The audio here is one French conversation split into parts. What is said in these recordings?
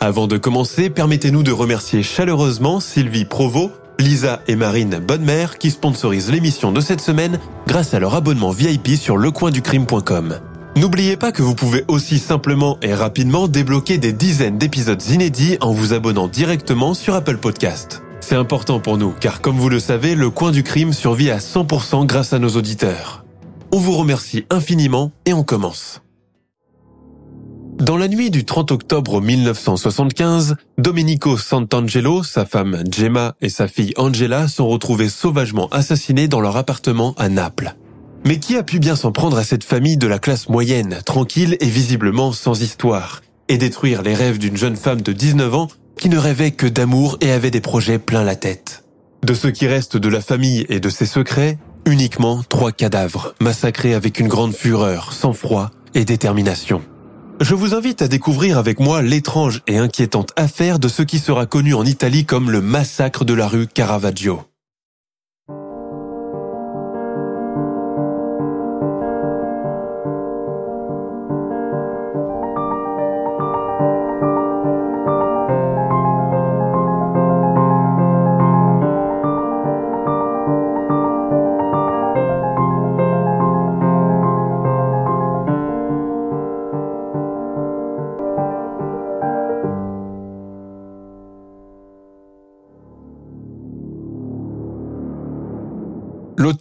Avant de commencer, permettez-nous de remercier chaleureusement Sylvie Provost, Lisa et Marine Bonnemère qui sponsorisent l'émission de cette semaine grâce à leur abonnement VIP sur lecoinducrime.com. N'oubliez pas que vous pouvez aussi simplement et rapidement débloquer des dizaines d'épisodes inédits en vous abonnant directement sur Apple Podcast. C'est important pour nous car comme vous le savez, le coin du crime survit à 100% grâce à nos auditeurs. On vous remercie infiniment et on commence. Dans la nuit du 30 octobre 1975, Domenico Santangelo, sa femme Gemma et sa fille Angela sont retrouvés sauvagement assassinés dans leur appartement à Naples. Mais qui a pu bien s'en prendre à cette famille de la classe moyenne, tranquille et visiblement sans histoire, et détruire les rêves d'une jeune femme de 19 ans qui ne rêvait que d'amour et avait des projets plein la tête? De ce qui reste de la famille et de ses secrets, uniquement trois cadavres, massacrés avec une grande fureur, sang-froid et détermination. Je vous invite à découvrir avec moi l'étrange et inquiétante affaire de ce qui sera connu en Italie comme le massacre de la rue Caravaggio.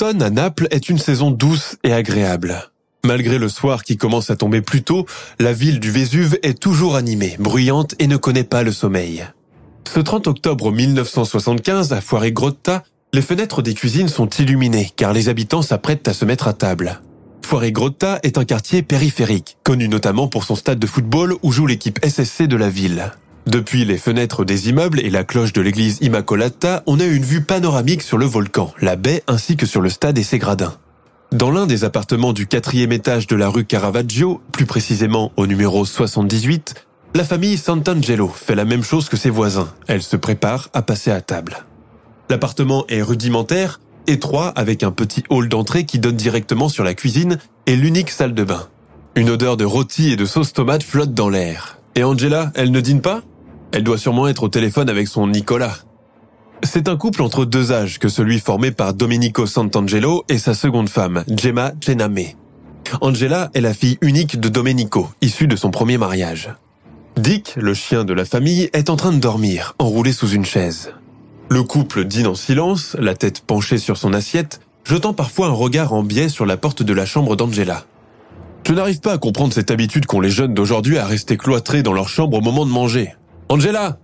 À Naples est une saison douce et agréable. Malgré le soir qui commence à tomber plus tôt, la ville du Vésuve est toujours animée, bruyante et ne connaît pas le sommeil. Ce 30 octobre 1975, à Grotta, les fenêtres des cuisines sont illuminées car les habitants s'apprêtent à se mettre à table. Grotta est un quartier périphérique, connu notamment pour son stade de football où joue l'équipe SSC de la ville. Depuis les fenêtres des immeubles et la cloche de l'église Immacolata, on a une vue panoramique sur le volcan, la baie ainsi que sur le stade et ses gradins. Dans l'un des appartements du quatrième étage de la rue Caravaggio, plus précisément au numéro 78, la famille Sant'Angelo fait la même chose que ses voisins. Elle se prépare à passer à table. L'appartement est rudimentaire, étroit avec un petit hall d'entrée qui donne directement sur la cuisine et l'unique salle de bain. Une odeur de rôti et de sauce tomate flotte dans l'air. Et Angela, elle ne dîne pas? Elle doit sûrement être au téléphone avec son Nicolas. C'est un couple entre deux âges que celui formé par Domenico Sant'Angelo et sa seconde femme, Gemma Cename. Angela est la fille unique de Domenico, issue de son premier mariage. Dick, le chien de la famille, est en train de dormir, enroulé sous une chaise. Le couple dîne en silence, la tête penchée sur son assiette, jetant parfois un regard en biais sur la porte de la chambre d'Angela. Je n'arrive pas à comprendre cette habitude qu'ont les jeunes d'aujourd'hui à rester cloîtrés dans leur chambre au moment de manger. Angela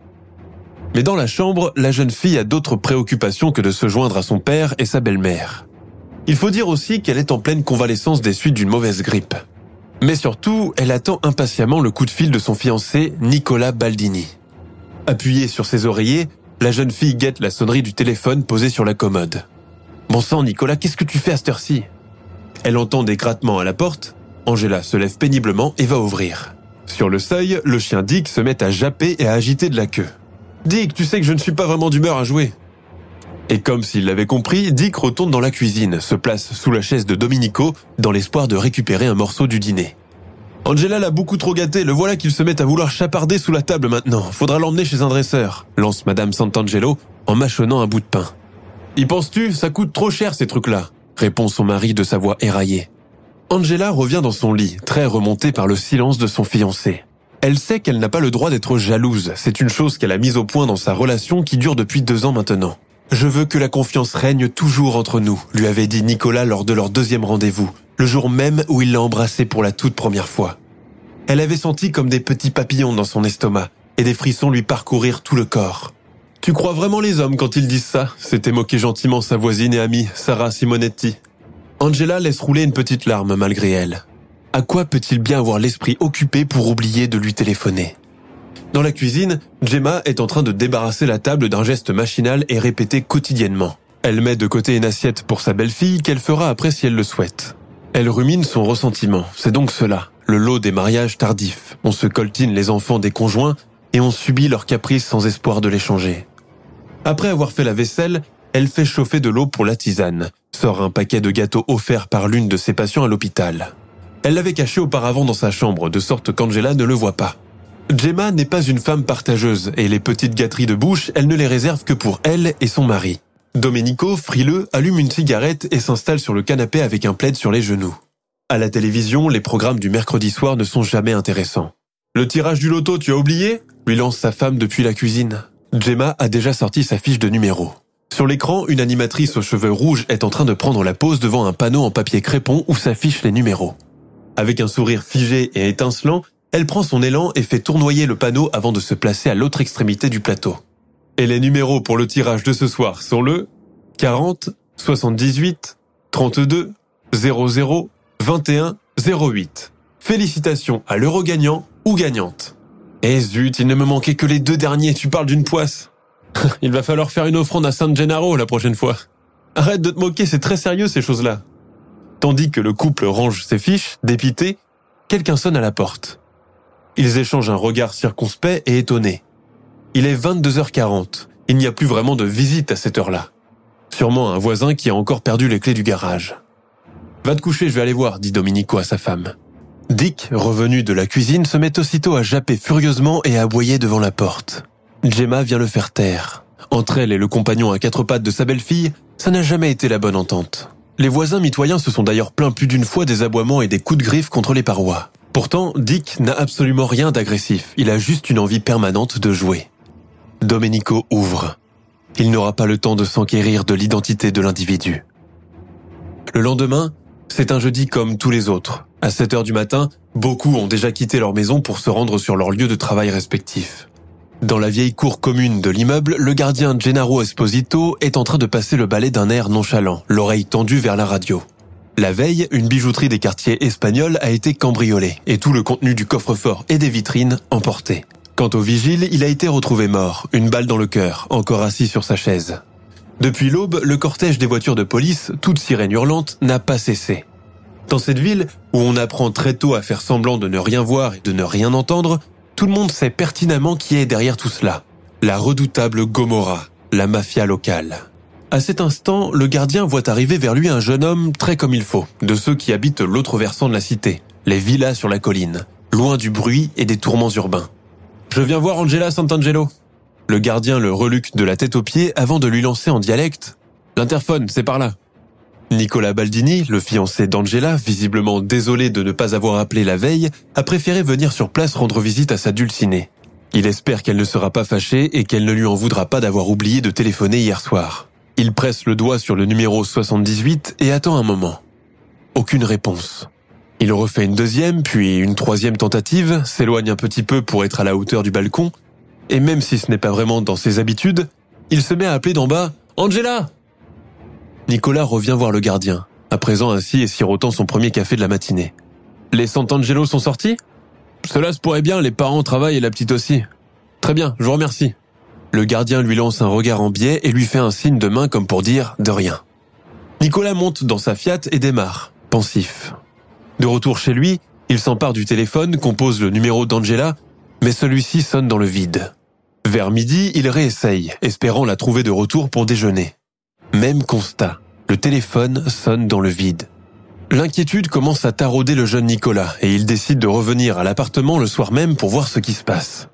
Mais dans la chambre, la jeune fille a d'autres préoccupations que de se joindre à son père et sa belle-mère. Il faut dire aussi qu'elle est en pleine convalescence des suites d'une mauvaise grippe. Mais surtout, elle attend impatiemment le coup de fil de son fiancé, Nicolas Baldini. Appuyée sur ses oreillers, la jeune fille guette la sonnerie du téléphone posé sur la commode. Bon sang, Nicolas, qu'est-ce que tu fais à cette heure-ci? Elle entend des grattements à la porte. Angela se lève péniblement et va ouvrir. Sur le seuil, le chien Dick se met à japper et à agiter de la queue. Dick, tu sais que je ne suis pas vraiment d'humeur à jouer. Et comme s'il l'avait compris, Dick retourne dans la cuisine, se place sous la chaise de Domenico, dans l'espoir de récupérer un morceau du dîner. Angela l'a beaucoup trop gâté, le voilà qu'il se met à vouloir chaparder sous la table maintenant. Faudra l'emmener chez un dresseur, lance Madame Sant'Angelo en mâchonnant un bout de pain. Y penses-tu? Ça coûte trop cher ces trucs-là, répond son mari de sa voix éraillée. Angela revient dans son lit, très remontée par le silence de son fiancé. Elle sait qu'elle n'a pas le droit d'être jalouse, c'est une chose qu'elle a mise au point dans sa relation qui dure depuis deux ans maintenant. Je veux que la confiance règne toujours entre nous, lui avait dit Nicolas lors de leur deuxième rendez-vous, le jour même où il l'a embrassée pour la toute première fois. Elle avait senti comme des petits papillons dans son estomac et des frissons lui parcourir tout le corps. Tu crois vraiment les hommes quand ils disent ça? s'était moqué gentiment sa voisine et amie, Sarah Simonetti. Angela laisse rouler une petite larme malgré elle. À quoi peut-il bien avoir l'esprit occupé pour oublier de lui téléphoner? Dans la cuisine, Gemma est en train de débarrasser la table d'un geste machinal et répété quotidiennement. Elle met de côté une assiette pour sa belle-fille qu'elle fera après si elle le souhaite. Elle rumine son ressentiment, c'est donc cela, le lot des mariages tardifs. On se coltine les enfants des conjoints et on subit leurs caprices sans espoir de les changer. Après avoir fait la vaisselle, elle fait chauffer de l'eau pour la tisane, sort un paquet de gâteaux offerts par l'une de ses patients à l'hôpital. Elle l'avait caché auparavant dans sa chambre, de sorte qu'Angela ne le voit pas. Gemma n'est pas une femme partageuse, et les petites gâteries de bouche, elle ne les réserve que pour elle et son mari. Domenico, frileux, allume une cigarette et s'installe sur le canapé avec un plaid sur les genoux. À la télévision, les programmes du mercredi soir ne sont jamais intéressants. Le tirage du loto, tu as oublié? lui lance sa femme depuis la cuisine. Gemma a déjà sorti sa fiche de numéro. Sur l'écran, une animatrice aux cheveux rouges est en train de prendre la pause devant un panneau en papier crépon où s'affichent les numéros. Avec un sourire figé et étincelant, elle prend son élan et fait tournoyer le panneau avant de se placer à l'autre extrémité du plateau. Et les numéros pour le tirage de ce soir sont le 40, 78, 32, 00, 21, 08. Félicitations à l'euro gagnant ou gagnante. Eh zut, il ne me manquait que les deux derniers, tu parles d'une poisse. Il va falloir faire une offrande à San Gennaro la prochaine fois. Arrête de te moquer, c'est très sérieux ces choses-là. Tandis que le couple range ses fiches, dépité, quelqu'un sonne à la porte. Ils échangent un regard circonspect et étonné. Il est 22h40. Il n'y a plus vraiment de visite à cette heure-là. Sûrement un voisin qui a encore perdu les clés du garage. Va te coucher, je vais aller voir, dit Domenico à sa femme. Dick, revenu de la cuisine, se met aussitôt à japper furieusement et à aboyer devant la porte. Gemma vient le faire taire. Entre elle et le compagnon à quatre pattes de sa belle-fille, ça n'a jamais été la bonne entente. Les voisins mitoyens se sont d'ailleurs plaints plus d'une fois des aboiements et des coups de griffe contre les parois. Pourtant, Dick n'a absolument rien d'agressif, il a juste une envie permanente de jouer. Domenico ouvre. Il n'aura pas le temps de s'enquérir de l'identité de l'individu. Le lendemain, c'est un jeudi comme tous les autres. À 7 heures du matin, beaucoup ont déjà quitté leur maison pour se rendre sur leur lieu de travail respectif. Dans la vieille cour commune de l'immeuble, le gardien Gennaro Esposito est en train de passer le balai d'un air nonchalant, l'oreille tendue vers la radio. La veille, une bijouterie des quartiers espagnols a été cambriolée et tout le contenu du coffre-fort et des vitrines emporté. Quant au vigile, il a été retrouvé mort, une balle dans le cœur, encore assis sur sa chaise. Depuis l'aube, le cortège des voitures de police, toutes sirènes hurlantes, n'a pas cessé. Dans cette ville, où on apprend très tôt à faire semblant de ne rien voir et de ne rien entendre, tout le monde sait pertinemment qui est derrière tout cela. La redoutable Gomorra, la mafia locale. À cet instant, le gardien voit arriver vers lui un jeune homme très comme il faut, de ceux qui habitent l'autre versant de la cité, les villas sur la colline, loin du bruit et des tourments urbains. Je viens voir Angela Sant'Angelo. Le gardien le reluque de la tête aux pieds avant de lui lancer en dialecte. L'interphone, c'est par là. Nicolas Baldini, le fiancé d'Angela, visiblement désolé de ne pas avoir appelé la veille, a préféré venir sur place rendre visite à sa dulcinée. Il espère qu'elle ne sera pas fâchée et qu'elle ne lui en voudra pas d'avoir oublié de téléphoner hier soir. Il presse le doigt sur le numéro 78 et attend un moment. Aucune réponse. Il refait une deuxième, puis une troisième tentative, s'éloigne un petit peu pour être à la hauteur du balcon, et même si ce n'est pas vraiment dans ses habitudes, il se met à appeler d'en bas Angela Nicolas revient voir le gardien, à présent assis et sirotant son premier café de la matinée. Les Sant'Angelo sont sortis? Cela se pourrait bien, les parents travaillent et la petite aussi. Très bien, je vous remercie. Le gardien lui lance un regard en biais et lui fait un signe de main comme pour dire de rien. Nicolas monte dans sa Fiat et démarre, pensif. De retour chez lui, il s'empare du téléphone, compose le numéro d'Angela, mais celui-ci sonne dans le vide. Vers midi, il réessaye, espérant la trouver de retour pour déjeuner. Même constat, le téléphone sonne dans le vide. L'inquiétude commence à tarauder le jeune Nicolas et il décide de revenir à l'appartement le soir même pour voir ce qui se passe.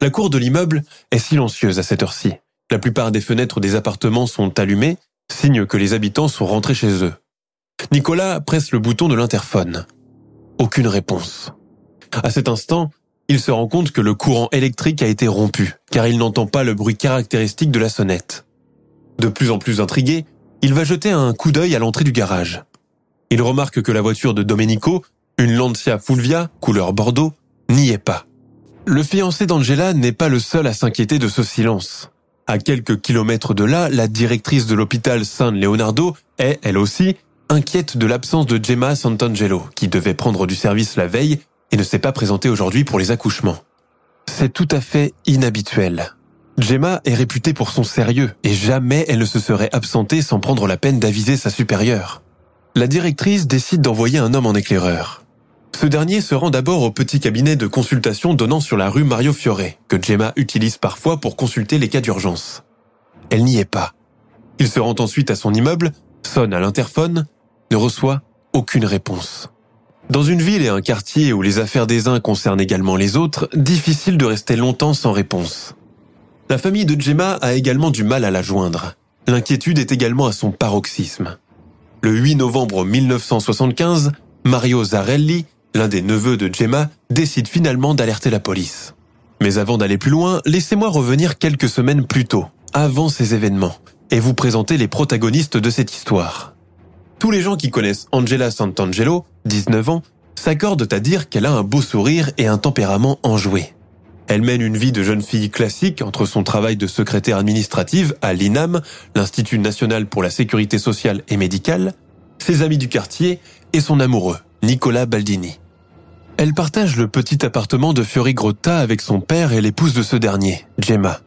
La cour de l'immeuble est silencieuse à cette heure-ci. La plupart des fenêtres des appartements sont allumées, signe que les habitants sont rentrés chez eux. Nicolas presse le bouton de l'interphone. Aucune réponse. À cet instant, il se rend compte que le courant électrique a été rompu, car il n'entend pas le bruit caractéristique de la sonnette. De plus en plus intrigué, il va jeter un coup d'œil à l'entrée du garage. Il remarque que la voiture de Domenico, une Lancia Fulvia, couleur bordeaux, n'y est pas. Le fiancé d'Angela n'est pas le seul à s'inquiéter de ce silence. À quelques kilomètres de là, la directrice de l'hôpital San Leonardo est, elle aussi, inquiète de l'absence de Gemma Santangelo, qui devait prendre du service la veille et ne s'est pas présentée aujourd'hui pour les accouchements. C'est tout à fait inhabituel. Gemma est réputée pour son sérieux et jamais elle ne se serait absentée sans prendre la peine d'aviser sa supérieure. La directrice décide d'envoyer un homme en éclaireur. Ce dernier se rend d'abord au petit cabinet de consultation donnant sur la rue Mario Fiore, que Gemma utilise parfois pour consulter les cas d'urgence. Elle n'y est pas. Il se rend ensuite à son immeuble, sonne à l'interphone, ne reçoit aucune réponse. Dans une ville et un quartier où les affaires des uns concernent également les autres, difficile de rester longtemps sans réponse. La famille de Gemma a également du mal à la joindre. L'inquiétude est également à son paroxysme. Le 8 novembre 1975, Mario Zarelli, l'un des neveux de Gemma, décide finalement d'alerter la police. Mais avant d'aller plus loin, laissez-moi revenir quelques semaines plus tôt, avant ces événements, et vous présenter les protagonistes de cette histoire. Tous les gens qui connaissent Angela Santangelo, 19 ans, s'accordent à dire qu'elle a un beau sourire et un tempérament enjoué. Elle mène une vie de jeune fille classique entre son travail de secrétaire administrative à l'INAM, l'Institut national pour la sécurité sociale et médicale, ses amis du quartier et son amoureux, Nicolas Baldini. Elle partage le petit appartement de Fiori Grotta avec son père et l'épouse de ce dernier, Gemma.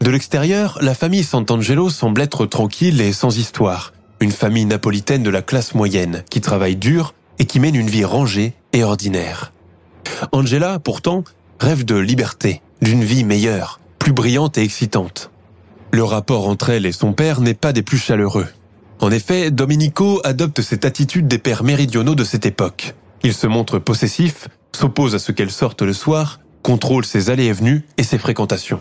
De l'extérieur, la famille Sant'Angelo semble être tranquille et sans histoire, une famille napolitaine de la classe moyenne qui travaille dur et qui mène une vie rangée et ordinaire. Angela, pourtant, rêve de liberté, d'une vie meilleure, plus brillante et excitante. Le rapport entre elle et son père n'est pas des plus chaleureux. En effet, Domenico adopte cette attitude des pères méridionaux de cette époque. Il se montre possessif, s'oppose à ce qu'elle sorte le soir, contrôle ses allées et venues et ses fréquentations.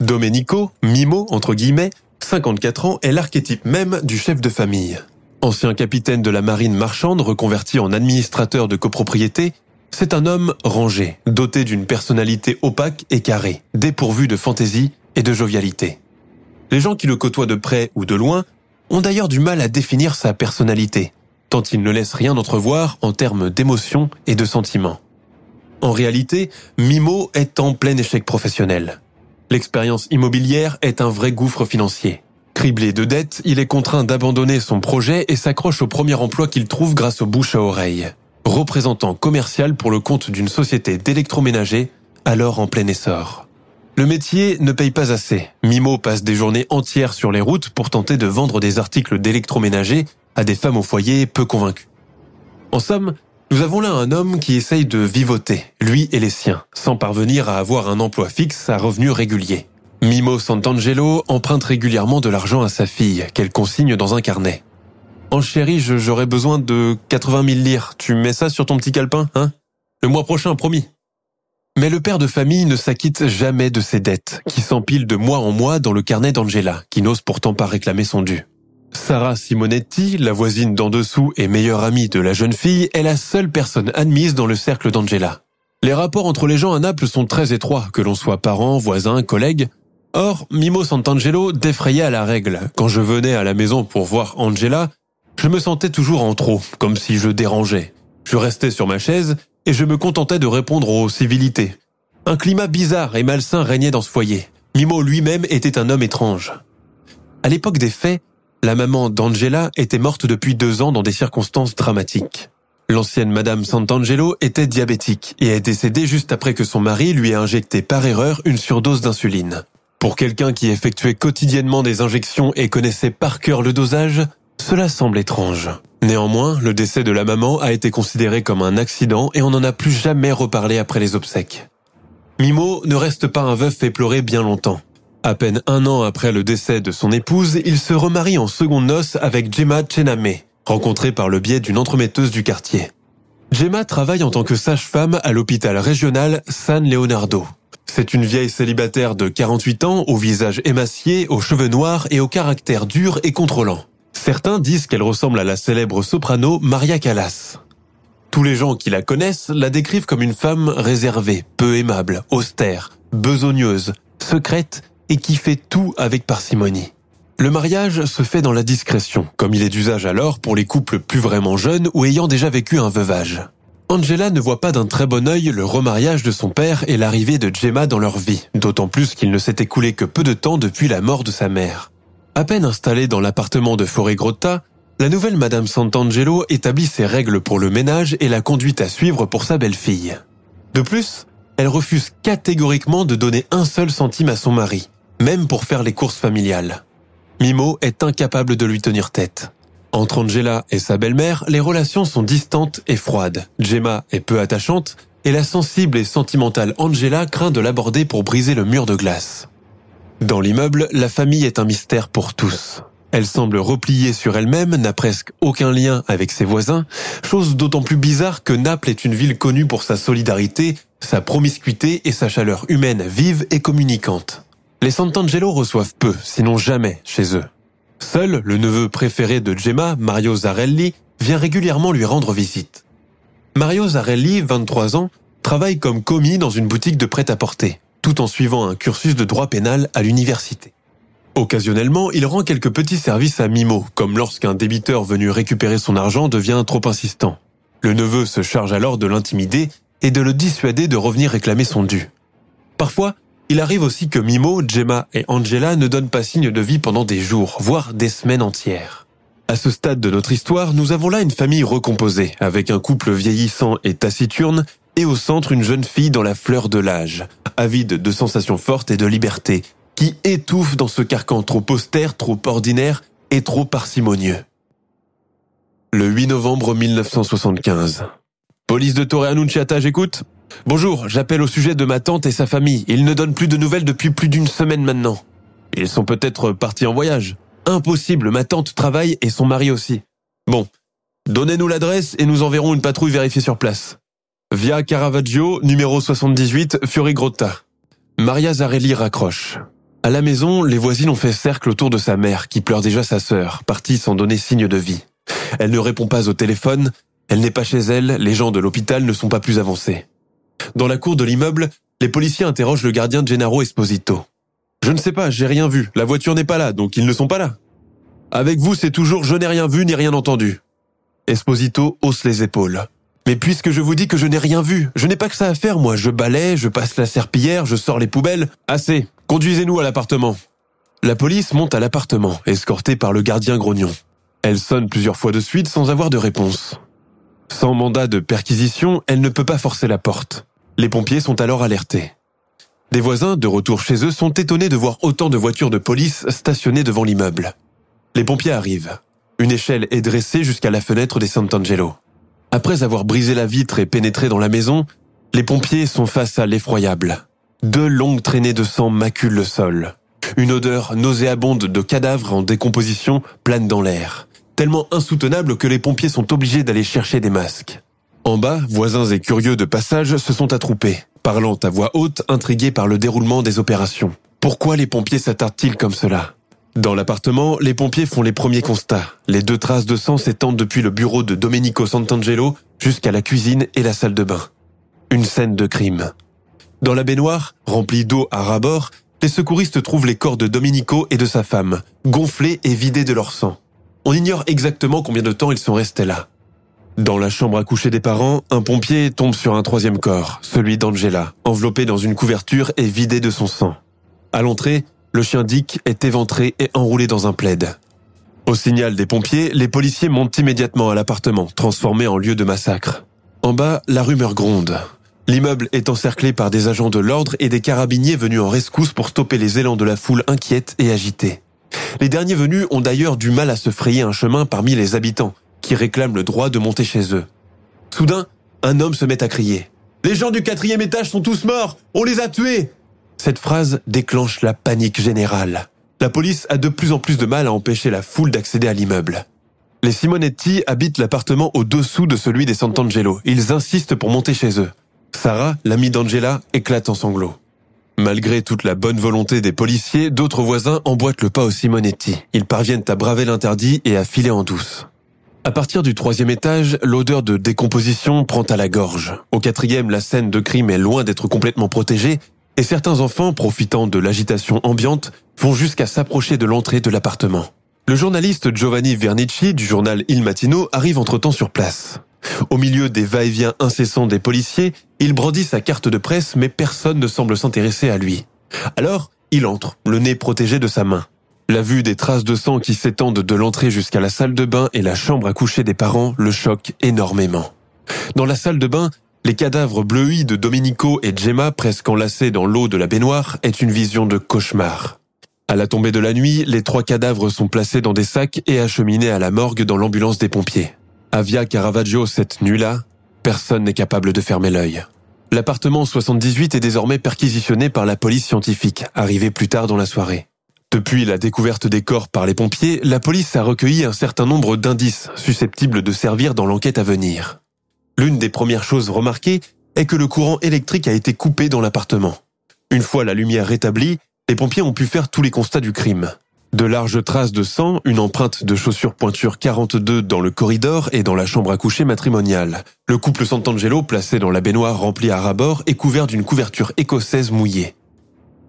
Domenico, Mimo entre guillemets, 54 ans, est l'archétype même du chef de famille. Ancien capitaine de la marine marchande reconverti en administrateur de copropriété, c'est un homme rangé, doté d'une personnalité opaque et carrée, dépourvu de fantaisie et de jovialité. Les gens qui le côtoient de près ou de loin ont d'ailleurs du mal à définir sa personnalité, tant il ne laisse rien entrevoir en termes d'émotions et de sentiments. En réalité, Mimo est en plein échec professionnel. L'expérience immobilière est un vrai gouffre financier. Criblé de dettes, il est contraint d'abandonner son projet et s'accroche au premier emploi qu'il trouve grâce aux bouche à oreille représentant commercial pour le compte d'une société d'électroménager, alors en plein essor. Le métier ne paye pas assez. Mimo passe des journées entières sur les routes pour tenter de vendre des articles d'électroménager à des femmes au foyer peu convaincues. En somme, nous avons là un homme qui essaye de vivoter, lui et les siens, sans parvenir à avoir un emploi fixe à revenus réguliers. Mimo Sant'Angelo emprunte régulièrement de l'argent à sa fille, qu'elle consigne dans un carnet. En chérie, j'aurais besoin de 80 000 lire. Tu mets ça sur ton petit calepin, hein? Le mois prochain, promis. Mais le père de famille ne s'acquitte jamais de ses dettes, qui s'empilent de mois en mois dans le carnet d'Angela, qui n'ose pourtant pas réclamer son dû. Sarah Simonetti, la voisine d'en dessous et meilleure amie de la jeune fille, est la seule personne admise dans le cercle d'Angela. Les rapports entre les gens à Naples sont très étroits, que l'on soit parents, voisins, collègues. Or, Mimo Sant'Angelo défrayait à la règle. Quand je venais à la maison pour voir Angela, je me sentais toujours en trop, comme si je dérangeais. Je restais sur ma chaise et je me contentais de répondre aux civilités. Un climat bizarre et malsain régnait dans ce foyer. Mimo lui-même était un homme étrange. À l'époque des faits, la maman d'Angela était morte depuis deux ans dans des circonstances dramatiques. L'ancienne Madame Sant'Angelo était diabétique et est décédée juste après que son mari lui ait injecté par erreur une surdose d'insuline. Pour quelqu'un qui effectuait quotidiennement des injections et connaissait par cœur le dosage, cela semble étrange. Néanmoins, le décès de la maman a été considéré comme un accident et on n'en a plus jamais reparlé après les obsèques. Mimo ne reste pas un veuf éploré bien longtemps. À peine un an après le décès de son épouse, il se remarie en seconde noce avec Gemma Chename, rencontrée par le biais d'une entremetteuse du quartier. Gemma travaille en tant que sage-femme à l'hôpital régional San Leonardo. C'est une vieille célibataire de 48 ans, au visage émacié, aux cheveux noirs et au caractère dur et contrôlant. Certains disent qu'elle ressemble à la célèbre soprano Maria Callas. Tous les gens qui la connaissent la décrivent comme une femme réservée, peu aimable, austère, besogneuse, secrète et qui fait tout avec parcimonie. Le mariage se fait dans la discrétion, comme il est d'usage alors pour les couples plus vraiment jeunes ou ayant déjà vécu un veuvage. Angela ne voit pas d'un très bon œil le remariage de son père et l'arrivée de Gemma dans leur vie, d'autant plus qu'il ne s'est écoulé que peu de temps depuis la mort de sa mère. À peine installée dans l'appartement de Forêt Grotta, la nouvelle Madame Sant'Angelo établit ses règles pour le ménage et la conduite à suivre pour sa belle-fille. De plus, elle refuse catégoriquement de donner un seul centime à son mari, même pour faire les courses familiales. Mimo est incapable de lui tenir tête. Entre Angela et sa belle-mère, les relations sont distantes et froides. Gemma est peu attachante et la sensible et sentimentale Angela craint de l'aborder pour briser le mur de glace. Dans l'immeuble, la famille est un mystère pour tous. Elle semble repliée sur elle-même, n'a presque aucun lien avec ses voisins, chose d'autant plus bizarre que Naples est une ville connue pour sa solidarité, sa promiscuité et sa chaleur humaine vive et communicante. Les Sant'Angelo reçoivent peu, sinon jamais, chez eux. Seul le neveu préféré de Gemma, Mario Zarelli, vient régulièrement lui rendre visite. Mario Zarelli, 23 ans, travaille comme commis dans une boutique de prêt-à-porter tout en suivant un cursus de droit pénal à l'université. Occasionnellement, il rend quelques petits services à Mimo, comme lorsqu'un débiteur venu récupérer son argent devient trop insistant. Le neveu se charge alors de l'intimider et de le dissuader de revenir réclamer son dû. Parfois, il arrive aussi que Mimo, Gemma et Angela ne donnent pas signe de vie pendant des jours, voire des semaines entières. À ce stade de notre histoire, nous avons là une famille recomposée, avec un couple vieillissant et taciturne et au centre une jeune fille dans la fleur de l'âge, avide de sensations fortes et de liberté, qui étouffe dans ce carcan trop austère, trop ordinaire et trop parcimonieux. Le 8 novembre 1975. Police de Torre Annunciata, j'écoute Bonjour, j'appelle au sujet de ma tante et sa famille. Ils ne donnent plus de nouvelles depuis plus d'une semaine maintenant. Ils sont peut-être partis en voyage. Impossible, ma tante travaille et son mari aussi. Bon, donnez-nous l'adresse et nous enverrons une patrouille vérifier sur place. Via Caravaggio, numéro 78, Fiorigrotta. Maria Zarelli raccroche. À la maison, les voisines ont fait cercle autour de sa mère, qui pleure déjà sa sœur, partie sans donner signe de vie. Elle ne répond pas au téléphone, elle n'est pas chez elle, les gens de l'hôpital ne sont pas plus avancés. Dans la cour de l'immeuble, les policiers interrogent le gardien Gennaro Esposito. Je ne sais pas, j'ai rien vu, la voiture n'est pas là, donc ils ne sont pas là. Avec vous, c'est toujours je n'ai rien vu ni rien entendu. Esposito hausse les épaules. Mais puisque je vous dis que je n'ai rien vu, je n'ai pas que ça à faire, moi. Je balaye, je passe la serpillière, je sors les poubelles. Assez. Conduisez-nous à l'appartement. La police monte à l'appartement, escortée par le gardien grognon. Elle sonne plusieurs fois de suite sans avoir de réponse. Sans mandat de perquisition, elle ne peut pas forcer la porte. Les pompiers sont alors alertés. Des voisins, de retour chez eux, sont étonnés de voir autant de voitures de police stationnées devant l'immeuble. Les pompiers arrivent. Une échelle est dressée jusqu'à la fenêtre des Sant'Angelo. Après avoir brisé la vitre et pénétré dans la maison, les pompiers sont face à l'effroyable. Deux longues traînées de sang maculent le sol. Une odeur nauséabonde de cadavres en décomposition plane dans l'air, tellement insoutenable que les pompiers sont obligés d'aller chercher des masques. En bas, voisins et curieux de passage se sont attroupés, parlant à voix haute, intrigués par le déroulement des opérations. Pourquoi les pompiers s'attardent-ils comme cela? Dans l'appartement, les pompiers font les premiers constats. Les deux traces de sang s'étendent depuis le bureau de Domenico Sant'Angelo jusqu'à la cuisine et la salle de bain. Une scène de crime. Dans la baignoire, remplie d'eau à ras-bord, les secouristes trouvent les corps de Domenico et de sa femme, gonflés et vidés de leur sang. On ignore exactement combien de temps ils sont restés là. Dans la chambre à coucher des parents, un pompier tombe sur un troisième corps, celui d'Angela, enveloppé dans une couverture et vidé de son sang. À l'entrée, le chien Dick est éventré et enroulé dans un plaid. Au signal des pompiers, les policiers montent immédiatement à l'appartement, transformé en lieu de massacre. En bas, la rumeur gronde. L'immeuble est encerclé par des agents de l'ordre et des carabiniers venus en rescousse pour stopper les élans de la foule inquiète et agitée. Les derniers venus ont d'ailleurs du mal à se frayer un chemin parmi les habitants, qui réclament le droit de monter chez eux. Soudain, un homme se met à crier. Les gens du quatrième étage sont tous morts On les a tués cette phrase déclenche la panique générale. La police a de plus en plus de mal à empêcher la foule d'accéder à l'immeuble. Les Simonetti habitent l'appartement au-dessous de celui des Sant'Angelo. Ils insistent pour monter chez eux. Sarah, l'amie d'Angela, éclate en sanglots. Malgré toute la bonne volonté des policiers, d'autres voisins emboîtent le pas aux Simonetti. Ils parviennent à braver l'interdit et à filer en douce. À partir du troisième étage, l'odeur de décomposition prend à la gorge. Au quatrième, la scène de crime est loin d'être complètement protégée et certains enfants, profitant de l'agitation ambiante, vont jusqu'à s'approcher de l'entrée de l'appartement. Le journaliste Giovanni Vernici du journal Il Mattino arrive entre-temps sur place. Au milieu des va-et-vient incessants des policiers, il brandit sa carte de presse mais personne ne semble s'intéresser à lui. Alors, il entre, le nez protégé de sa main. La vue des traces de sang qui s'étendent de l'entrée jusqu'à la salle de bain et la chambre à coucher des parents le choquent énormément. Dans la salle de bain, les cadavres bleuis de Domenico et Gemma presque enlacés dans l'eau de la baignoire est une vision de cauchemar. À la tombée de la nuit, les trois cadavres sont placés dans des sacs et acheminés à la morgue dans l'ambulance des pompiers. Avia Caravaggio cette nuit-là, personne n'est capable de fermer l'œil. L'appartement 78 est désormais perquisitionné par la police scientifique, arrivée plus tard dans la soirée. Depuis la découverte des corps par les pompiers, la police a recueilli un certain nombre d'indices susceptibles de servir dans l'enquête à venir. L'une des premières choses remarquées est que le courant électrique a été coupé dans l'appartement. Une fois la lumière rétablie, les pompiers ont pu faire tous les constats du crime. De larges traces de sang, une empreinte de chaussure pointure 42 dans le corridor et dans la chambre à coucher matrimoniale. Le couple Sant'Angelo, placé dans la baignoire remplie à rabord, est couvert d'une couverture écossaise mouillée.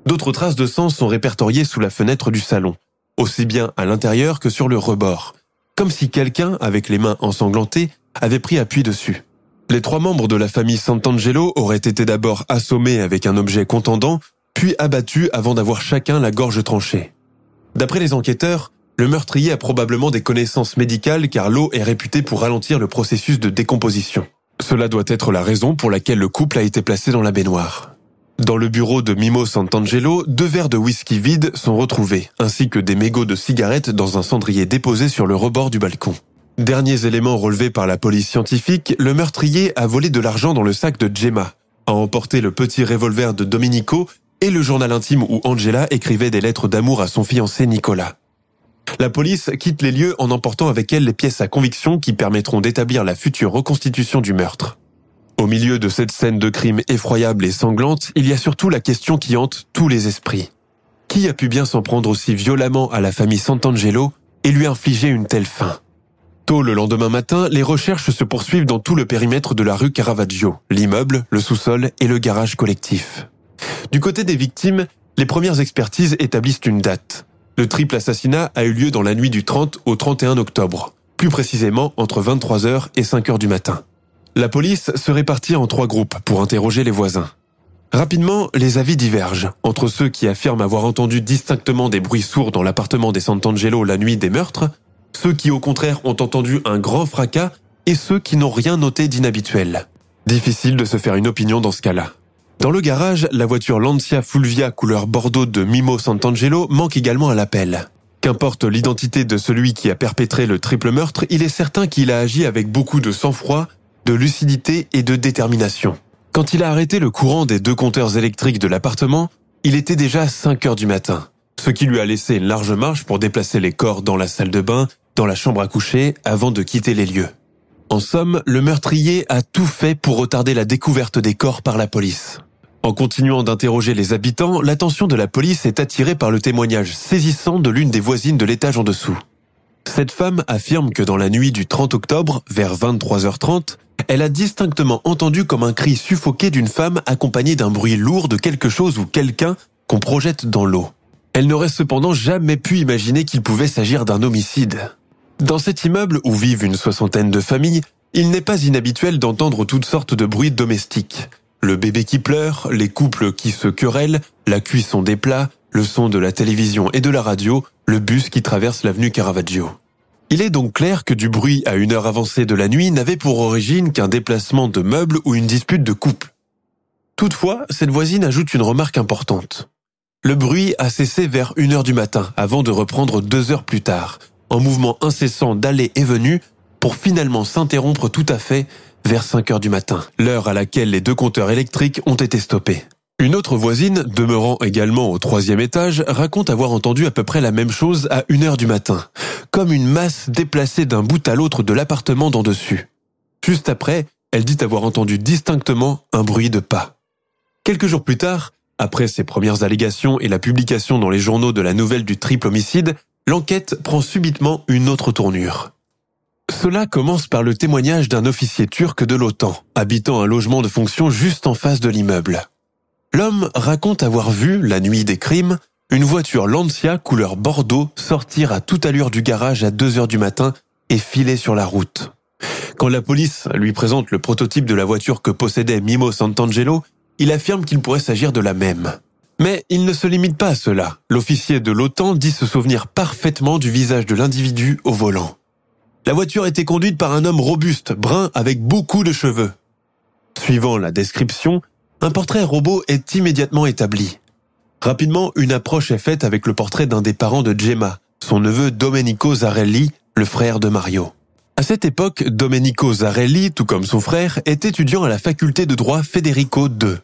D'autres traces de sang sont répertoriées sous la fenêtre du salon, aussi bien à l'intérieur que sur le rebord, comme si quelqu'un, avec les mains ensanglantées, avait pris appui dessus. Les trois membres de la famille Sant'Angelo auraient été d'abord assommés avec un objet contendant, puis abattus avant d'avoir chacun la gorge tranchée. D'après les enquêteurs, le meurtrier a probablement des connaissances médicales car l'eau est réputée pour ralentir le processus de décomposition. Cela doit être la raison pour laquelle le couple a été placé dans la baignoire. Dans le bureau de Mimo Sant'Angelo, deux verres de whisky vides sont retrouvés, ainsi que des mégots de cigarettes dans un cendrier déposé sur le rebord du balcon. Derniers éléments relevés par la police scientifique, le meurtrier a volé de l'argent dans le sac de Gemma, a emporté le petit revolver de Domenico et le journal intime où Angela écrivait des lettres d'amour à son fiancé Nicolas. La police quitte les lieux en emportant avec elle les pièces à conviction qui permettront d'établir la future reconstitution du meurtre. Au milieu de cette scène de crime effroyable et sanglante, il y a surtout la question qui hante tous les esprits. Qui a pu bien s'en prendre aussi violemment à la famille Sant'Angelo et lui infliger une telle fin Tôt le lendemain matin, les recherches se poursuivent dans tout le périmètre de la rue Caravaggio, l'immeuble, le sous-sol et le garage collectif. Du côté des victimes, les premières expertises établissent une date. Le triple assassinat a eu lieu dans la nuit du 30 au 31 octobre, plus précisément entre 23h et 5h du matin. La police se répartit en trois groupes pour interroger les voisins. Rapidement, les avis divergent entre ceux qui affirment avoir entendu distinctement des bruits sourds dans l'appartement des Sant'Angelo la nuit des meurtres, ceux qui au contraire ont entendu un grand fracas et ceux qui n'ont rien noté d'inhabituel. Difficile de se faire une opinion dans ce cas-là. Dans le garage, la voiture Lancia Fulvia couleur bordeaux de Mimo Sant'Angelo manque également à l'appel. Qu'importe l'identité de celui qui a perpétré le triple meurtre, il est certain qu'il a agi avec beaucoup de sang-froid, de lucidité et de détermination. Quand il a arrêté le courant des deux compteurs électriques de l'appartement, il était déjà 5 heures du matin, ce qui lui a laissé une large marge pour déplacer les corps dans la salle de bain, dans la chambre à coucher, avant de quitter les lieux. En somme, le meurtrier a tout fait pour retarder la découverte des corps par la police. En continuant d'interroger les habitants, l'attention de la police est attirée par le témoignage saisissant de l'une des voisines de l'étage en dessous. Cette femme affirme que dans la nuit du 30 octobre, vers 23h30, elle a distinctement entendu comme un cri suffoqué d'une femme accompagnée d'un bruit lourd de quelque chose ou quelqu'un qu'on projette dans l'eau. Elle n'aurait cependant jamais pu imaginer qu'il pouvait s'agir d'un homicide. Dans cet immeuble où vivent une soixantaine de familles, il n'est pas inhabituel d'entendre toutes sortes de bruits domestiques. Le bébé qui pleure, les couples qui se querellent, la cuisson des plats, le son de la télévision et de la radio, le bus qui traverse l'avenue Caravaggio. Il est donc clair que du bruit à une heure avancée de la nuit n'avait pour origine qu'un déplacement de meubles ou une dispute de couple. Toutefois, cette voisine ajoute une remarque importante. Le bruit a cessé vers une heure du matin avant de reprendre deux heures plus tard, en mouvement incessant d'aller et venue pour finalement s'interrompre tout à fait vers 5 heures du matin, l'heure à laquelle les deux compteurs électriques ont été stoppés. Une autre voisine, demeurant également au troisième étage, raconte avoir entendu à peu près la même chose à 1 heure du matin, comme une masse déplacée d'un bout à l'autre de l'appartement d'en dessus. Juste après, elle dit avoir entendu distinctement un bruit de pas. Quelques jours plus tard, après ces premières allégations et la publication dans les journaux de la nouvelle du triple homicide, l'enquête prend subitement une autre tournure. Cela commence par le témoignage d'un officier turc de l'OTAN, habitant un logement de fonction juste en face de l'immeuble. L'homme raconte avoir vu, la nuit des crimes, une voiture Lancia couleur bordeaux sortir à toute allure du garage à 2 heures du matin et filer sur la route. Quand la police lui présente le prototype de la voiture que possédait Mimo Santangelo, il affirme qu'il pourrait s'agir de la même. Mais il ne se limite pas à cela. L'officier de l'OTAN dit se souvenir parfaitement du visage de l'individu au volant. La voiture était conduite par un homme robuste, brun, avec beaucoup de cheveux. Suivant la description, un portrait robot est immédiatement établi. Rapidement, une approche est faite avec le portrait d'un des parents de Gemma, son neveu Domenico Zarelli, le frère de Mario. À cette époque, Domenico Zarelli, tout comme son frère, est étudiant à la faculté de droit Federico II.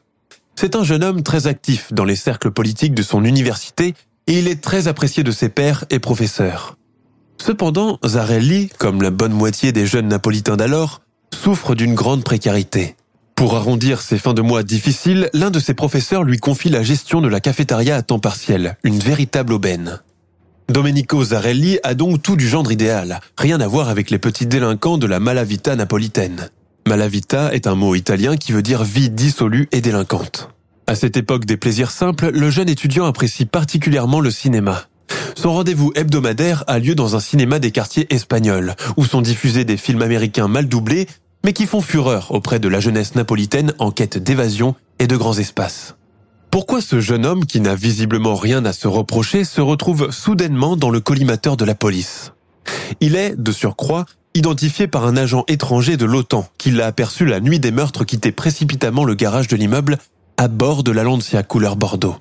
C'est un jeune homme très actif dans les cercles politiques de son université et il est très apprécié de ses pairs et professeurs. Cependant, Zarelli, comme la bonne moitié des jeunes napolitains d'alors, souffre d'une grande précarité. Pour arrondir ses fins de mois difficiles, l'un de ses professeurs lui confie la gestion de la cafétéria à temps partiel, une véritable aubaine. Domenico Zarelli a donc tout du genre idéal, rien à voir avec les petits délinquants de la malavita napolitaine. Malavita est un mot italien qui veut dire vie dissolue et délinquante. À cette époque des plaisirs simples, le jeune étudiant apprécie particulièrement le cinéma. Son rendez-vous hebdomadaire a lieu dans un cinéma des quartiers espagnols, où sont diffusés des films américains mal doublés, mais qui font fureur auprès de la jeunesse napolitaine en quête d'évasion et de grands espaces. Pourquoi ce jeune homme, qui n'a visiblement rien à se reprocher, se retrouve soudainement dans le collimateur de la police? Il est, de surcroît, identifié par un agent étranger de l'OTAN qui l'a aperçu la nuit des meurtres quitter précipitamment le garage de l'immeuble à bord de la Lancia couleur Bordeaux.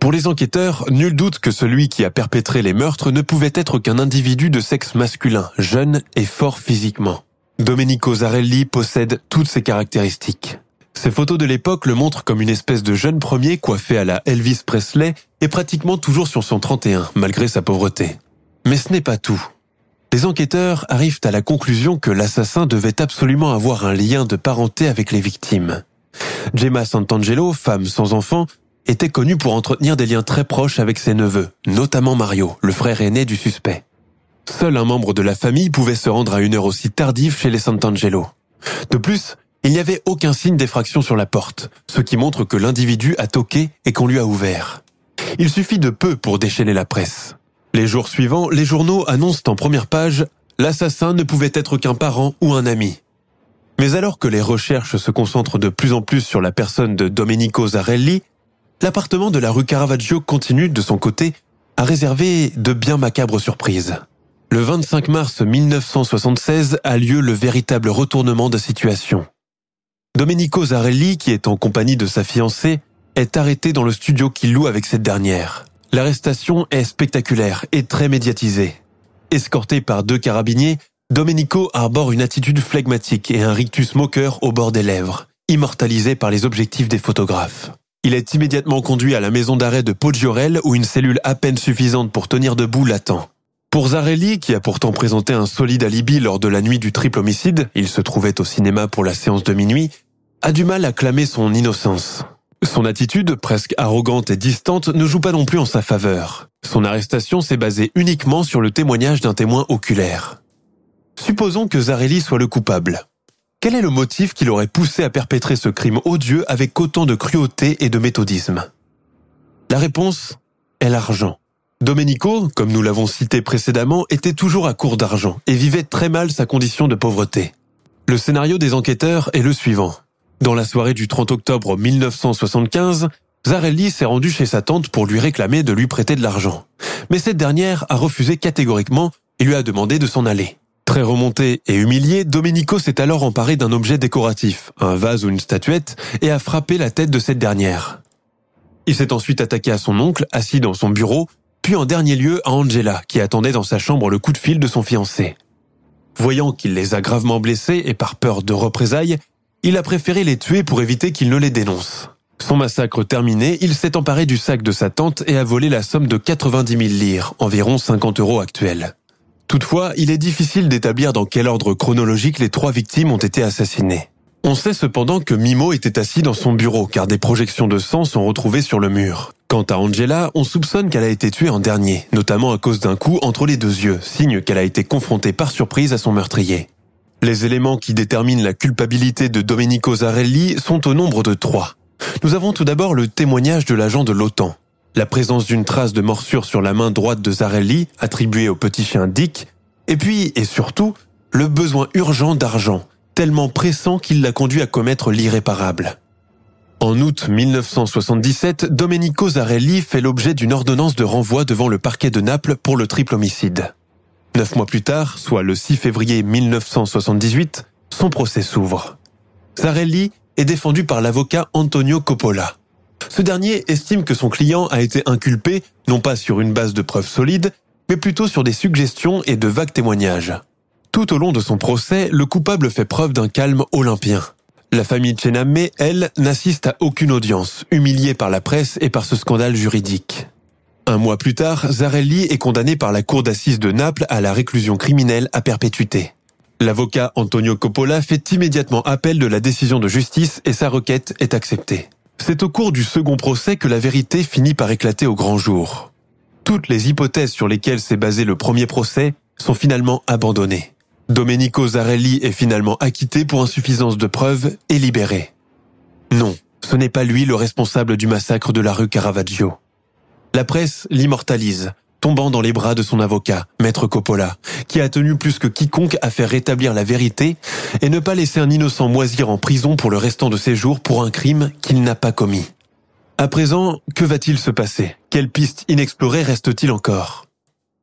Pour les enquêteurs, nul doute que celui qui a perpétré les meurtres ne pouvait être qu'un individu de sexe masculin, jeune et fort physiquement. Domenico Zarelli possède toutes ces caractéristiques. Ces photos de l'époque le montrent comme une espèce de jeune premier coiffé à la Elvis Presley et pratiquement toujours sur son 31, malgré sa pauvreté. Mais ce n'est pas tout. Les enquêteurs arrivent à la conclusion que l'assassin devait absolument avoir un lien de parenté avec les victimes. Gemma Santangelo, femme sans enfant, était connue pour entretenir des liens très proches avec ses neveux, notamment Mario, le frère aîné du suspect. Seul un membre de la famille pouvait se rendre à une heure aussi tardive chez les Santangelo. De plus, il n'y avait aucun signe d'effraction sur la porte, ce qui montre que l'individu a toqué et qu'on lui a ouvert. Il suffit de peu pour déchaîner la presse. Les jours suivants, les journaux annoncent en première page L'assassin ne pouvait être qu'un parent ou un ami. Mais alors que les recherches se concentrent de plus en plus sur la personne de Domenico Zarelli, l'appartement de la rue Caravaggio continue, de son côté, à réserver de bien macabres surprises. Le 25 mars 1976 a lieu le véritable retournement de situation. Domenico Zarelli, qui est en compagnie de sa fiancée, est arrêté dans le studio qu'il loue avec cette dernière. L'arrestation est spectaculaire et très médiatisée. Escorté par deux carabiniers, Domenico arbore une attitude flegmatique et un rictus moqueur au bord des lèvres, immortalisé par les objectifs des photographes. Il est immédiatement conduit à la maison d'arrêt de Poggiorel où une cellule à peine suffisante pour tenir debout l'attend. Pour Zarelli, qui a pourtant présenté un solide alibi lors de la nuit du triple homicide, il se trouvait au cinéma pour la séance de minuit, a du mal à clamer son innocence. Son attitude, presque arrogante et distante, ne joue pas non plus en sa faveur. Son arrestation s'est basée uniquement sur le témoignage d'un témoin oculaire. Supposons que Zarelli soit le coupable. Quel est le motif qui l'aurait poussé à perpétrer ce crime odieux avec autant de cruauté et de méthodisme? La réponse est l'argent. Domenico, comme nous l'avons cité précédemment, était toujours à court d'argent et vivait très mal sa condition de pauvreté. Le scénario des enquêteurs est le suivant. Dans la soirée du 30 octobre 1975, Zarelli s'est rendu chez sa tante pour lui réclamer de lui prêter de l'argent. Mais cette dernière a refusé catégoriquement et lui a demandé de s'en aller. Très remonté et humilié, Domenico s'est alors emparé d'un objet décoratif, un vase ou une statuette, et a frappé la tête de cette dernière. Il s'est ensuite attaqué à son oncle, assis dans son bureau, puis en dernier lieu à Angela, qui attendait dans sa chambre le coup de fil de son fiancé. Voyant qu'il les a gravement blessés et par peur de représailles, il a préféré les tuer pour éviter qu'ils ne les dénoncent. Son massacre terminé, il s'est emparé du sac de sa tante et a volé la somme de 90 000 lire, environ 50 euros actuels. Toutefois, il est difficile d'établir dans quel ordre chronologique les trois victimes ont été assassinées. On sait cependant que Mimo était assis dans son bureau car des projections de sang sont retrouvées sur le mur. Quant à Angela, on soupçonne qu'elle a été tuée en dernier, notamment à cause d'un coup entre les deux yeux, signe qu'elle a été confrontée par surprise à son meurtrier. Les éléments qui déterminent la culpabilité de Domenico Zarelli sont au nombre de trois. Nous avons tout d'abord le témoignage de l'agent de l'OTAN. La présence d'une trace de morsure sur la main droite de Zarelli, attribuée au petit chien Dick, et puis, et surtout, le besoin urgent d'argent, tellement pressant qu'il l'a conduit à commettre l'irréparable. En août 1977, Domenico Zarelli fait l'objet d'une ordonnance de renvoi devant le parquet de Naples pour le triple homicide. Neuf mois plus tard, soit le 6 février 1978, son procès s'ouvre. Zarelli est défendu par l'avocat Antonio Coppola. Ce dernier estime que son client a été inculpé non pas sur une base de preuves solides, mais plutôt sur des suggestions et de vagues témoignages. Tout au long de son procès, le coupable fait preuve d'un calme olympien. La famille Chenamé, elle, n'assiste à aucune audience, humiliée par la presse et par ce scandale juridique. Un mois plus tard, Zarelli est condamné par la cour d'assises de Naples à la réclusion criminelle à perpétuité. L'avocat Antonio Coppola fait immédiatement appel de la décision de justice et sa requête est acceptée. C'est au cours du second procès que la vérité finit par éclater au grand jour. Toutes les hypothèses sur lesquelles s'est basé le premier procès sont finalement abandonnées. Domenico Zarelli est finalement acquitté pour insuffisance de preuves et libéré. Non, ce n'est pas lui le responsable du massacre de la rue Caravaggio. La presse l'immortalise, tombant dans les bras de son avocat, Maître Coppola, qui a tenu plus que quiconque à faire rétablir la vérité et ne pas laisser un innocent moisir en prison pour le restant de ses jours pour un crime qu'il n'a pas commis. À présent, que va-t-il se passer? Quelles pistes inexplorées restent-ils encore?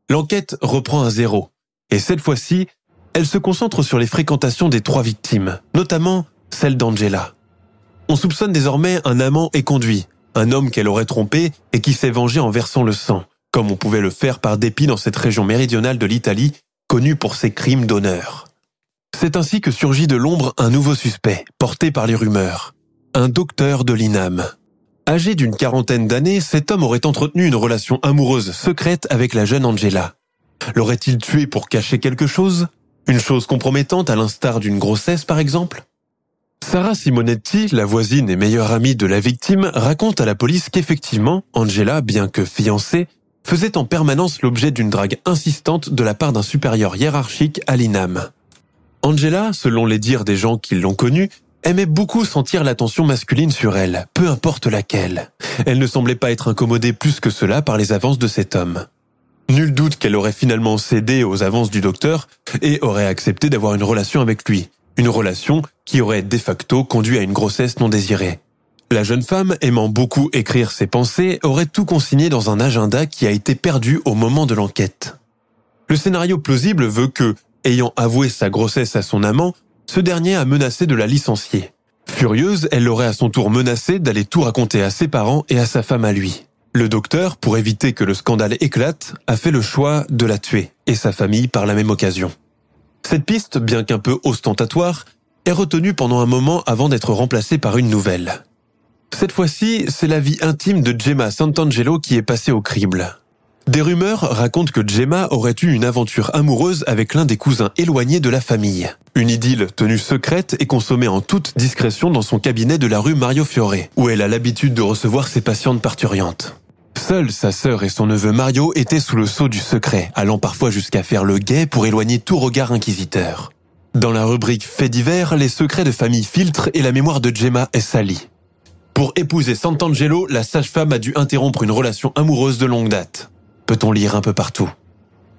L'enquête reprend à zéro, et cette fois-ci, elle se concentre sur les fréquentations des trois victimes, notamment celle d'Angela. On soupçonne désormais un amant éconduit, un homme qu'elle aurait trompé et qui s'est vengé en versant le sang comme on pouvait le faire par dépit dans cette région méridionale de l'Italie, connue pour ses crimes d'honneur. C'est ainsi que surgit de l'ombre un nouveau suspect, porté par les rumeurs. Un docteur de l'INAM. Âgé d'une quarantaine d'années, cet homme aurait entretenu une relation amoureuse secrète avec la jeune Angela. L'aurait-il tué pour cacher quelque chose? Une chose compromettante à l'instar d'une grossesse par exemple? Sarah Simonetti, la voisine et meilleure amie de la victime, raconte à la police qu'effectivement, Angela, bien que fiancée, faisait en permanence l'objet d'une drague insistante de la part d'un supérieur hiérarchique à l'INAM. Angela, selon les dires des gens qui l'ont connue, aimait beaucoup sentir l'attention masculine sur elle, peu importe laquelle. Elle ne semblait pas être incommodée plus que cela par les avances de cet homme. Nul doute qu'elle aurait finalement cédé aux avances du docteur et aurait accepté d'avoir une relation avec lui. Une relation qui aurait de facto conduit à une grossesse non désirée. La jeune femme, aimant beaucoup écrire ses pensées, aurait tout consigné dans un agenda qui a été perdu au moment de l'enquête. Le scénario plausible veut que, ayant avoué sa grossesse à son amant, ce dernier a menacé de la licencier. Furieuse, elle l'aurait à son tour menacé d'aller tout raconter à ses parents et à sa femme à lui. Le docteur, pour éviter que le scandale éclate, a fait le choix de la tuer, et sa famille par la même occasion. Cette piste, bien qu'un peu ostentatoire, est retenue pendant un moment avant d'être remplacée par une nouvelle. Cette fois-ci, c'est la vie intime de Gemma Santangelo qui est passée au crible. Des rumeurs racontent que Gemma aurait eu une aventure amoureuse avec l'un des cousins éloignés de la famille. Une idylle tenue secrète et consommée en toute discrétion dans son cabinet de la rue Mario Fiore, où elle a l'habitude de recevoir ses patientes parturiantes. Seule sa sœur et son neveu Mario étaient sous le sceau du secret, allant parfois jusqu'à faire le guet pour éloigner tout regard inquisiteur. Dans la rubrique Faits divers, les secrets de famille filtrent et la mémoire de Gemma est salie. Pour épouser Sant'Angelo, la sage-femme a dû interrompre une relation amoureuse de longue date. Peut-on lire un peu partout?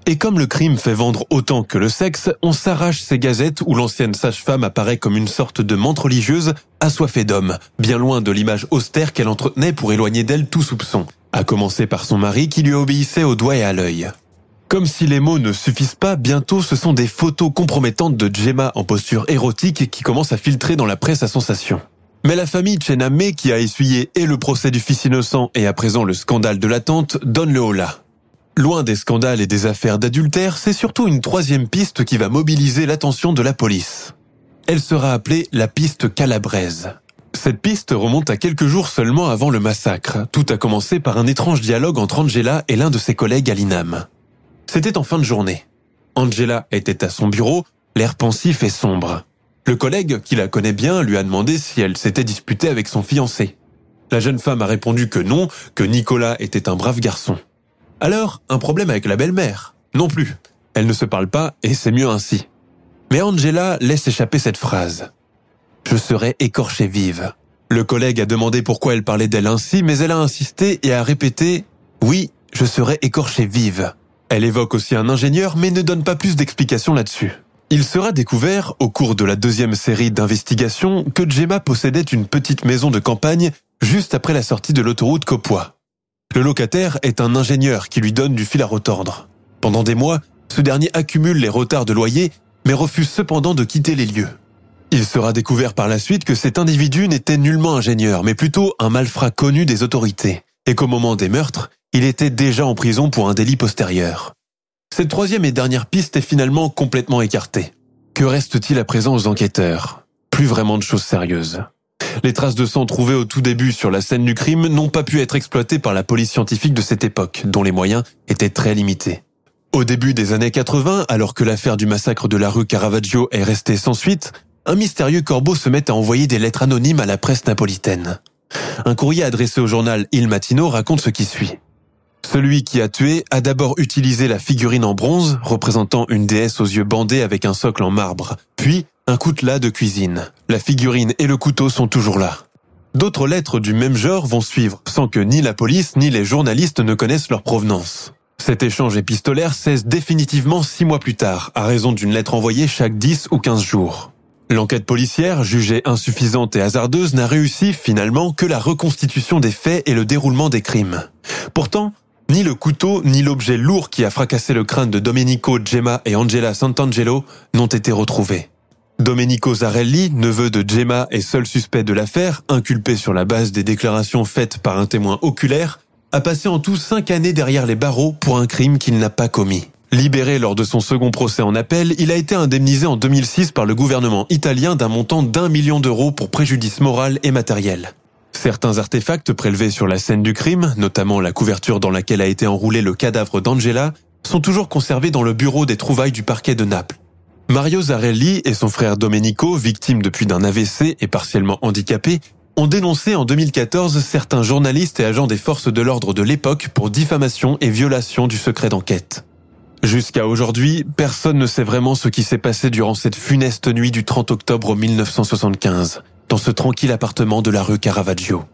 Et comme le crime fait vendre autant que le sexe, on s'arrache ces gazettes où l'ancienne sage-femme apparaît comme une sorte de menthe religieuse assoiffée d'hommes, bien loin de l'image austère qu'elle entretenait pour éloigner d'elle tout soupçon, à commencer par son mari qui lui obéissait au doigt et à l'œil. Comme si les mots ne suffisent pas, bientôt ce sont des photos compromettantes de Gemma en posture érotique qui commencent à filtrer dans la presse à sensation. Mais la famille Chenamé, qui a essuyé et le procès du fils innocent et à présent le scandale de la tante, donne le holà. Loin des scandales et des affaires d'adultère, c'est surtout une troisième piste qui va mobiliser l'attention de la police. Elle sera appelée la piste calabraise. Cette piste remonte à quelques jours seulement avant le massacre. Tout a commencé par un étrange dialogue entre Angela et l'un de ses collègues à l'INAM. C'était en fin de journée. Angela était à son bureau, l'air pensif et sombre. Le collègue, qui la connaît bien, lui a demandé si elle s'était disputée avec son fiancé. La jeune femme a répondu que non, que Nicolas était un brave garçon. Alors, un problème avec la belle-mère? Non plus. Elle ne se parle pas et c'est mieux ainsi. Mais Angela laisse échapper cette phrase. Je serai écorchée vive. Le collègue a demandé pourquoi elle parlait d'elle ainsi, mais elle a insisté et a répété Oui, je serai écorchée vive. Elle évoque aussi un ingénieur, mais ne donne pas plus d'explications là-dessus. Il sera découvert, au cours de la deuxième série d'investigations, que Gemma possédait une petite maison de campagne juste après la sortie de l'autoroute Copois. Le locataire est un ingénieur qui lui donne du fil à retordre. Pendant des mois, ce dernier accumule les retards de loyer, mais refuse cependant de quitter les lieux. Il sera découvert par la suite que cet individu n'était nullement ingénieur, mais plutôt un malfrat connu des autorités, et qu'au moment des meurtres, il était déjà en prison pour un délit postérieur. Cette troisième et dernière piste est finalement complètement écartée. Que reste-t-il à présent aux enquêteurs? Plus vraiment de choses sérieuses. Les traces de sang trouvées au tout début sur la scène du crime n'ont pas pu être exploitées par la police scientifique de cette époque, dont les moyens étaient très limités. Au début des années 80, alors que l'affaire du massacre de la rue Caravaggio est restée sans suite, un mystérieux corbeau se met à envoyer des lettres anonymes à la presse napolitaine. Un courrier adressé au journal Il Mattino raconte ce qui suit. Celui qui a tué a d'abord utilisé la figurine en bronze, représentant une déesse aux yeux bandés avec un socle en marbre, puis un coutelas de cuisine. La figurine et le couteau sont toujours là. D'autres lettres du même genre vont suivre, sans que ni la police ni les journalistes ne connaissent leur provenance. Cet échange épistolaire cesse définitivement six mois plus tard, à raison d'une lettre envoyée chaque 10 ou 15 jours. L'enquête policière, jugée insuffisante et hasardeuse, n'a réussi finalement que la reconstitution des faits et le déroulement des crimes. Pourtant, ni le couteau ni l'objet lourd qui a fracassé le crâne de Domenico, Gemma et Angela Santangelo n'ont été retrouvés. Domenico Zarelli, neveu de Gemma et seul suspect de l'affaire, inculpé sur la base des déclarations faites par un témoin oculaire, a passé en tout cinq années derrière les barreaux pour un crime qu'il n'a pas commis. Libéré lors de son second procès en appel, il a été indemnisé en 2006 par le gouvernement italien d'un montant d'un million d'euros pour préjudice moral et matériel. Certains artefacts prélevés sur la scène du crime, notamment la couverture dans laquelle a été enroulé le cadavre d'Angela, sont toujours conservés dans le bureau des trouvailles du parquet de Naples. Mario Zarelli et son frère Domenico, victimes depuis d'un AVC et partiellement handicapés, ont dénoncé en 2014 certains journalistes et agents des forces de l'ordre de l'époque pour diffamation et violation du secret d'enquête. Jusqu'à aujourd'hui, personne ne sait vraiment ce qui s'est passé durant cette funeste nuit du 30 octobre 1975, dans ce tranquille appartement de la rue Caravaggio.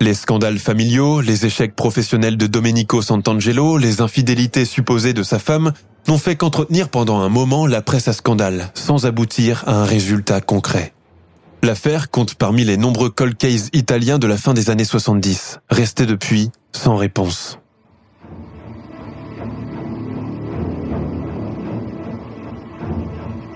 Les scandales familiaux, les échecs professionnels de Domenico Santangelo, les infidélités supposées de sa femme n'ont fait qu'entretenir pendant un moment la presse à scandale, sans aboutir à un résultat concret. L'affaire compte parmi les nombreux cold cases italiens de la fin des années 70, restés depuis sans réponse.